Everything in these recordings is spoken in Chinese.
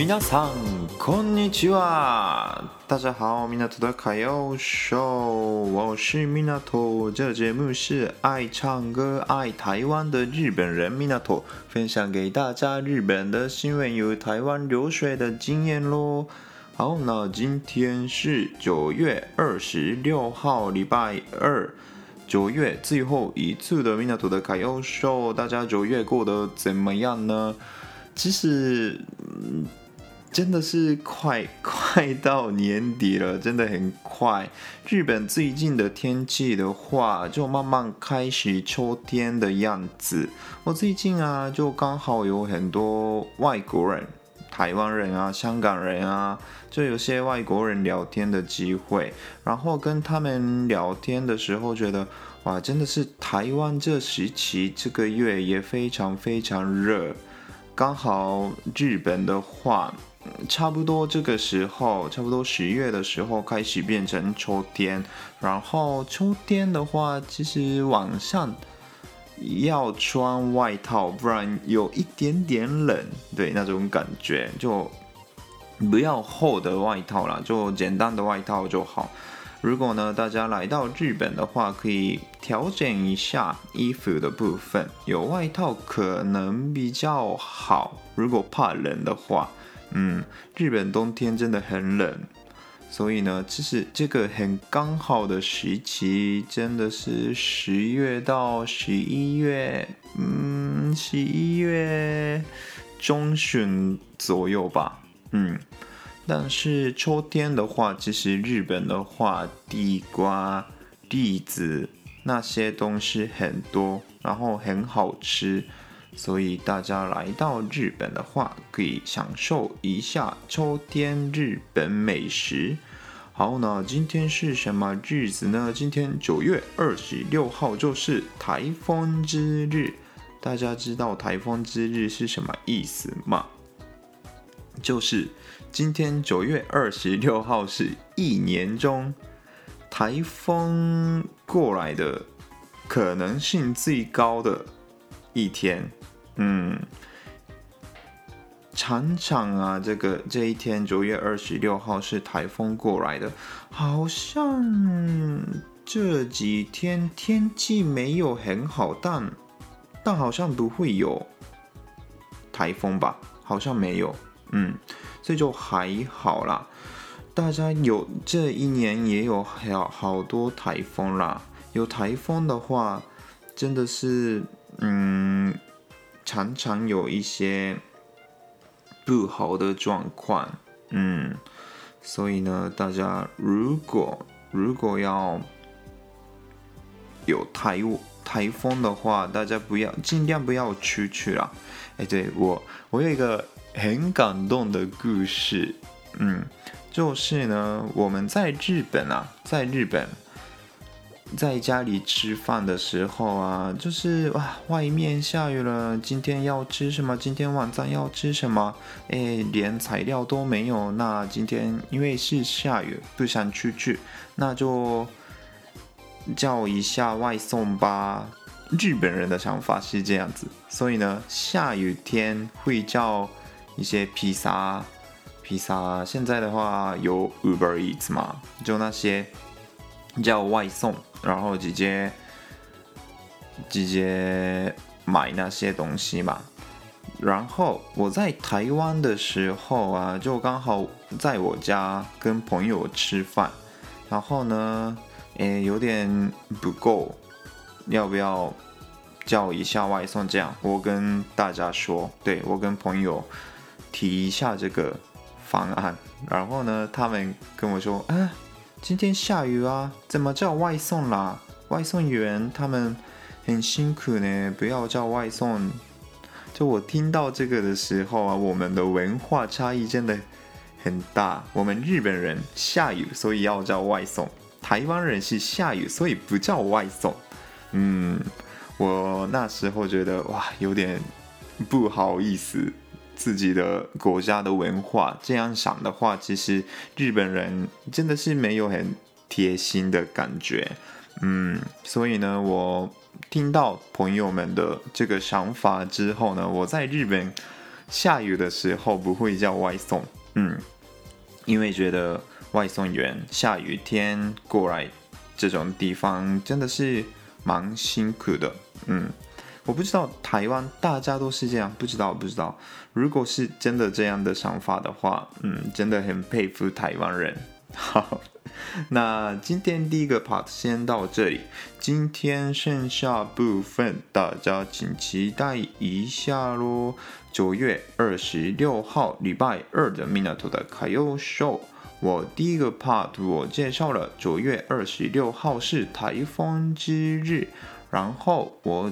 皆さん、こんにちは。大家好，米纳托的卡要秀，我是米纳托。这节目是爱唱歌、爱台湾的日本人米纳托，分享给大家日本的新闻与台湾流水的经验喽。好，那今天是九月二十六号，礼拜二，九月最后一次的米纳托的卡要秀。大家九月过得怎么样呢？其实，嗯。 真的是快 快到年底了，真的很快。日本最近的天气的话，就慢慢开始秋天的样子。我最近啊，就刚好有很多外国人，台湾人啊、香港人啊，就有些外国人聊天的机会。然后跟他们聊天的时候，觉得哇，真的是台湾这时期这个月也非常非常热。刚好日本的话。差不多这个时候，差不多十月的时候开始变成秋天，然后秋天的话，其实晚上要穿外套，不然有一点点冷，对，那种感觉，就不要厚的外套啦，就简单的外套就好。如果呢，大家来到日本的话，可以调整一下衣服的部分，有外套可能比较好。如果怕冷的话。嗯，日本冬天真的很冷，所以呢，其实这个很刚好的时期，真的是十月到十一月，嗯，十一月中旬左右吧，嗯。但是秋天的话，其实日本的话，地瓜、栗子那些东西很多，然后很好吃。所以大家来到日本的话，可以享受一下秋天日本美食。好，那今天是什么日子呢？今天九月二十六号就是台风之日。大家知道台风之日是什么意思吗？就是今天九月二十六号是一年中台风过来的可能性最高的一天。嗯，常常啊，这个这一天九月二十六号是台风过来的，好像这几天天气没有很好，但但好像不会有台风吧？好像没有，嗯，所以就还好啦。大家有这一年也有好好多台风啦，有台风的话，真的是嗯。常常有一些不好的状况，嗯，所以呢，大家如果如果要有台台风的话，大家不要尽量不要出去啦。哎，对，我我有一个很感动的故事，嗯，就是呢，我们在日本啊，在日本。在家里吃饭的时候啊，就是哇，外面下雨了。今天要吃什么？今天晚上要吃什么？哎，连材料都没有。那今天因为是下雨，不想出去，那就叫一下外送吧。日本人的想法是这样子，所以呢，下雨天会叫一些披萨，披萨。现在的话有 Uber Eats 嘛，就那些叫外送。然后直接直接买那些东西嘛。然后我在台湾的时候啊，就刚好在我家跟朋友吃饭。然后呢，诶，有点不够，要不要叫一下外送？这样我跟大家说，对，我跟朋友提一下这个方案。然后呢，他们跟我说，啊。今天下雨啊，怎么叫外送啦？外送员他们很辛苦呢，不要叫外送。就我听到这个的时候啊，我们的文化差异真的很大。我们日本人下雨，所以要叫外送；台湾人是下雨，所以不叫外送。嗯，我那时候觉得哇，有点不好意思，自己的国家的文化这样想的话，其实日本人真的是没有很贴心的感觉。嗯，所以呢，我。听到朋友们的这个想法之后呢，我在日本下雨的时候不会叫外送，嗯，因为觉得外送员下雨天过来这种地方真的是蛮辛苦的，嗯，我不知道台湾大家都是这样，不知道不知道，如果是真的这样的想法的话，嗯，真的很佩服台湾人，好。那今天第一个 part 先到这里，今天剩下部分大家请期待一下喽。九月二十六号礼拜二的 Minato 的卡友 show，我第一个 part 我介绍了九月二十六号是台风之日，然后我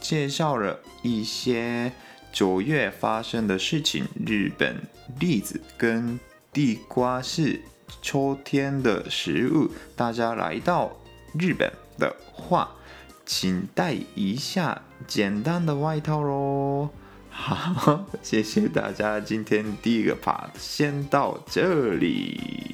介绍了一些九月发生的事情，日本栗子跟地瓜是。秋天的食物，大家来到日本的话，请带一下简单的外套喽。好，谢谢大家，今天第一个 part 先到这里。